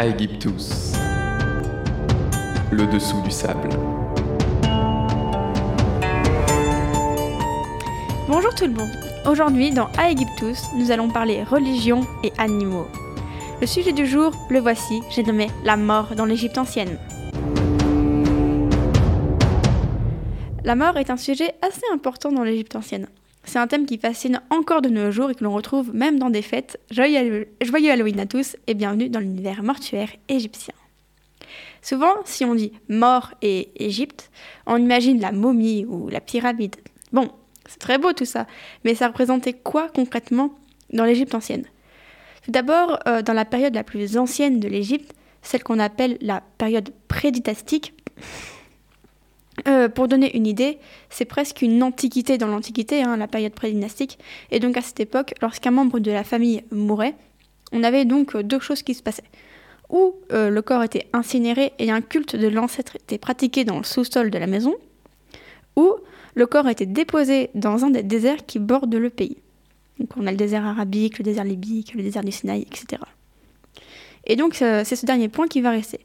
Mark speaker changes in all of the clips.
Speaker 1: Aegyptus. Le dessous du sable.
Speaker 2: Bonjour tout le monde. Aujourd'hui, dans Aegyptus, nous allons parler religion et animaux. Le sujet du jour, le voici, j'ai nommé la mort dans l'Égypte ancienne. La mort est un sujet assez important dans l'Égypte ancienne. C'est un thème qui fascine encore de nos jours et que l'on retrouve même dans des fêtes. Joyeux, Halloween à tous et bienvenue dans l'univers mortuaire égyptien. Souvent, si on dit mort et Égypte, on imagine la momie ou la pyramide. Bon, c'est très beau tout ça, mais ça représentait quoi concrètement dans l'Égypte ancienne? Tout d'abord, euh, dans la période la plus ancienne de l'Égypte, celle qu'on appelle la période prédynastique, euh, pour donner une idée, c'est presque une antiquité dans l'Antiquité, hein, la période prédynastique. Et donc à cette époque, lorsqu'un membre de la famille mourait, on avait donc deux choses qui se passaient. Ou euh, le corps était incinéré et un culte de l'ancêtre était pratiqué dans le sous-sol de la maison, ou le corps était déposé dans un des déserts qui bordent le pays. Donc on a le désert arabique, le désert libique, le désert du Sinaï, etc. Et donc c'est ce dernier point qui va rester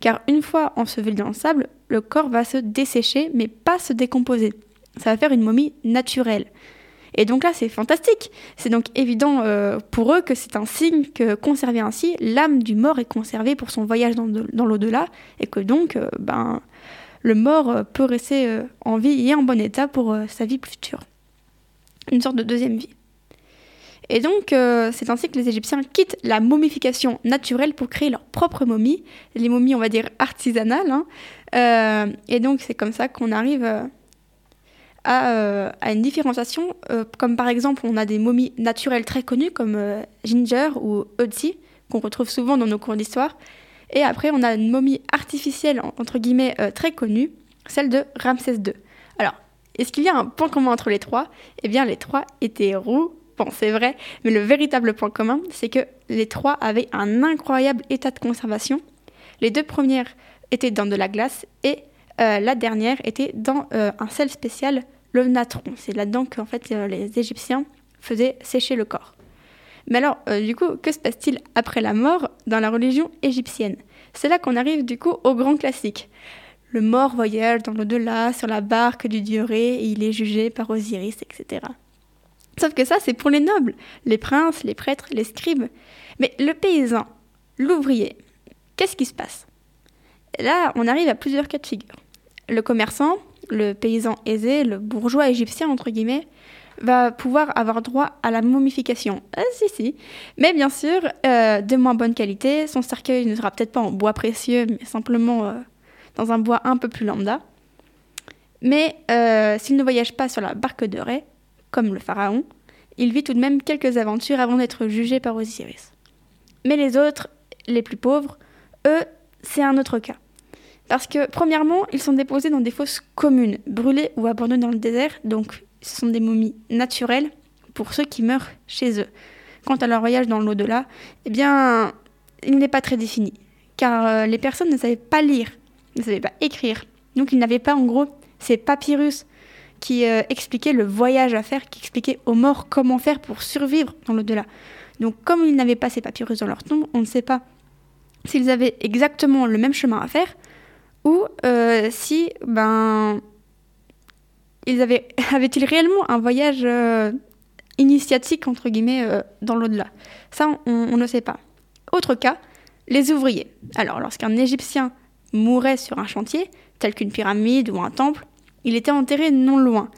Speaker 2: car une fois enseveli dans le sable, le corps va se dessécher, mais pas se décomposer. Ça va faire une momie naturelle. Et donc là, c'est fantastique. C'est donc évident euh, pour eux que c'est un signe que, conservé ainsi, l'âme du mort est conservée pour son voyage dans, l'au-delà, et que donc, euh, ben, le mort euh, peut rester en vie et en bon état pour sa vie future. Une sorte de deuxième vie. Et donc, euh, c'est ainsi que les Égyptiens quittent la momification naturelle pour créer leur propre momie, les momies, on va dire, artisanales. Hein. Euh, et donc, c'est comme ça qu'on arrive euh, à, une différenciation. comme par exemple, on a des momies naturelles très connues, comme Ginger ou Otzi, qu'on retrouve souvent dans nos cours d'histoire. Et après, on a une momie artificielle, entre guillemets, très connue, celle de Ramsès II. Alors, est-ce qu'il y a un point commun entre les trois? Eh bien, les trois étaient roux, Bon, c'est vrai, mais le véritable point commun, c'est que les trois avaient un incroyable état de conservation. Les deux premières étaient dans de la glace et euh, la dernière était dans euh, un sel spécial, le natron. C'est là-dedans qu'en fait euh, les Égyptiens faisaient sécher le corps. Mais alors, du coup, que se passe-t-il après la mort dans la religion égyptienne? C'est là qu'on arrive du coup au grand classique. Le mort voyage dans l'au-delà sur la barque du dieu Ré et il est jugé par Osiris, etc. Sauf que ça, c'est pour les nobles, les princes, les prêtres, les scribes. Mais le paysan, l'ouvrier, qu'est-ce qui se passe? Là, on arrive à plusieurs cas de figure. Le commerçant, le paysan aisé, le bourgeois égyptien, entre guillemets, va pouvoir avoir droit à la momification. Ah, si, si. Mais bien sûr, euh, de moins bonne qualité. Son cercueil ne sera peut-être pas en bois précieux, mais simplement euh, dans un bois un peu plus lambda. Mais euh, s'il ne voyage pas sur la barque de Ré, comme le pharaon, il vit tout de même quelques aventures avant d'être jugé par Osiris. Mais les autres, les plus pauvres, eux, c'est un autre cas. Parce que, premièrement, ils sont déposés dans des fosses communes, brûlées ou abandonnées dans le désert, donc ce sont des momies naturelles pour ceux qui meurent chez eux. Quant à leur voyage dans l'au-delà, eh bien, il n'est pas très défini, car euh, les personnes ne savaient pas lire, ne savaient pas écrire, donc ils n'avaient pas en gros ces papyrus qui euh, expliquait le voyage à faire, qui expliquait aux morts comment faire pour survivre dans l'au-delà. Donc comme ils n'avaient pas ces papyrus dans leur tombe, on ne sait pas s'ils avaient exactement le même chemin à faire ou euh, si ben ils avaient avaient-ils réellement un voyage euh, initiatique entre guillemets dans l'au-delà. Ça on, on ne sait pas. Autre cas, les ouvriers. Alors lorsqu'un Égyptien mourait sur un chantier, tel qu'une pyramide ou un temple, il était enterré non loin.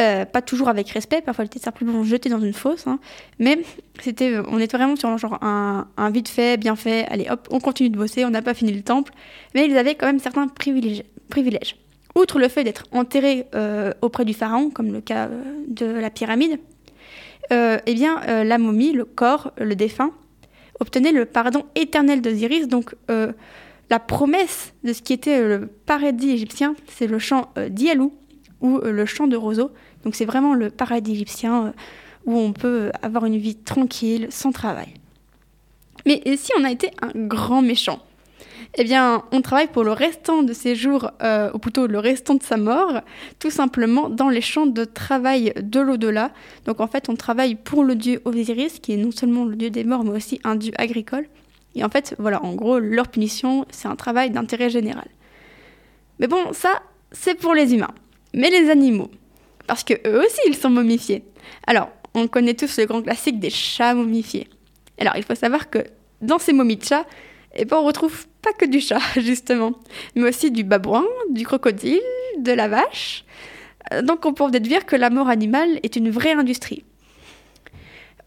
Speaker 2: Euh, pas toujours avec respect, parfois il était simplement jeté dans une fosse, hein. mais c'était, on était vraiment sur genre un, vite fait, bien fait, allez hop, on continue de bosser, on n'a pas fini le temple, mais ils avaient quand même certains privilèges. privilèges. Outre le fait d'être enterrés euh, auprès du pharaon, comme le cas euh, de la pyramide, eh bien la momie, le corps, le défunt, obtenait le pardon éternel d'Osiris, donc la promesse de ce qui était le paradis égyptien, c'est le champ euh, d'Ialou ou euh, le champ de Roseau. Donc c'est vraiment le paradis égyptien euh, où on peut avoir une vie tranquille, sans travail. Mais si on a été un grand méchant? Eh bien, on travaille pour le restant de ses jours, ou plutôt le restant de sa mort, tout simplement dans les champs de travail de l'au-delà. Donc en fait, on travaille pour le dieu Osiris, qui est non seulement le dieu des morts, mais aussi un dieu agricole. Et en fait, voilà, en gros, leur punition, c'est un travail d'intérêt général. Mais bon, ça, c'est pour les humains. Mais les animaux, parce que eux aussi, ils sont momifiés. Alors, on connaît tous le grand classique des chats momifiés. Alors, il faut savoir que dans ces momies de chats, eh ben, on retrouve pas que du chat, justement, mais aussi du babouin, du crocodile, de la vache. Euh, donc, on peut déduire que la mort animale est une vraie industrie.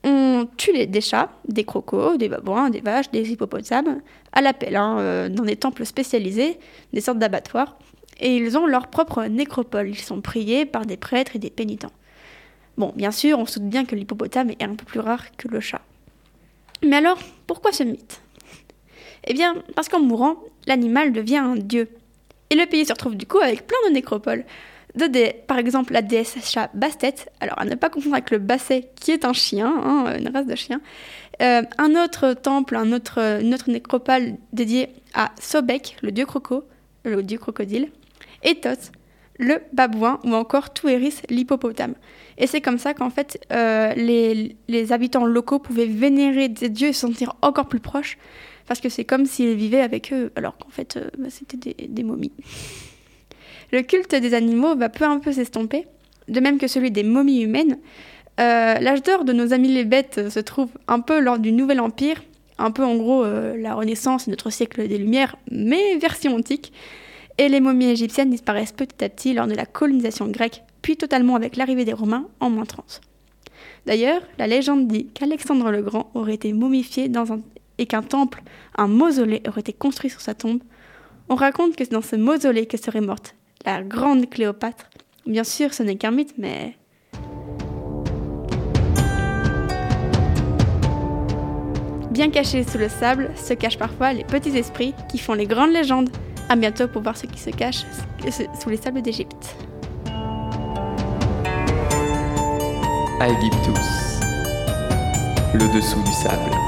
Speaker 2: On tue des chats, des crocos, des babouins, des vaches, des hippopotames, à la pelle, hein, euh, dans des temples spécialisés, des sortes d'abattoirs, et ils ont leur propre nécropole. Ils sont priés par des prêtres et des pénitents. Bon, bien sûr, on se doute bien que l'hippopotame est un peu plus rare que le chat. Mais alors, pourquoi ce mythe? Eh bien, parce qu'en mourant, l'animal devient un dieu. Et le pays se retrouve du coup avec plein de nécropoles. De par exemple, la déesse chat Bastet, alors à ne pas confondre avec le Basset, qui est un chien, hein, une race de chien. Euh, un autre temple, un autre, une autre nécropole dédiée à Sobek, le dieu croco, le dieu crocodile, et Thoth, le babouin, ou encore Touéris, l'hippopotame. Et c'est comme ça qu'en fait, euh, les, habitants locaux pouvaient vénérer des dieux et se sentir encore plus proches, parce que c'est comme s'ils vivaient avec eux, alors qu'en fait, euh, bah, c'était des, momies. Le culte des animaux va peu à peu s'estomper, de même que celui des momies humaines. Euh, L'âge d'or de nos amis les bêtes se trouve un peu lors du Nouvel Empire, un peu en gros euh, la Renaissance, notre siècle des Lumières, mais version antique. Et les momies égyptiennes disparaissent petit à petit lors de la colonisation grecque puis totalement avec l'arrivée des Romains en moins 30. D'ailleurs, la légende dit qu'Alexandre le Grand aurait été momifié et qu'un temple, un mausolée, aurait été construit sur sa tombe. On raconte que c'est dans ce mausolée que serait morte la grande Cléopâtre. Bien sûr, ce n'est qu'un mythe, mais... Bien cachés sous le sable se cachent parfois les petits esprits qui font les grandes légendes. À bientôt pour voir ce qui se cache sous les sables d'Égypte.
Speaker 1: Le dessous du sable.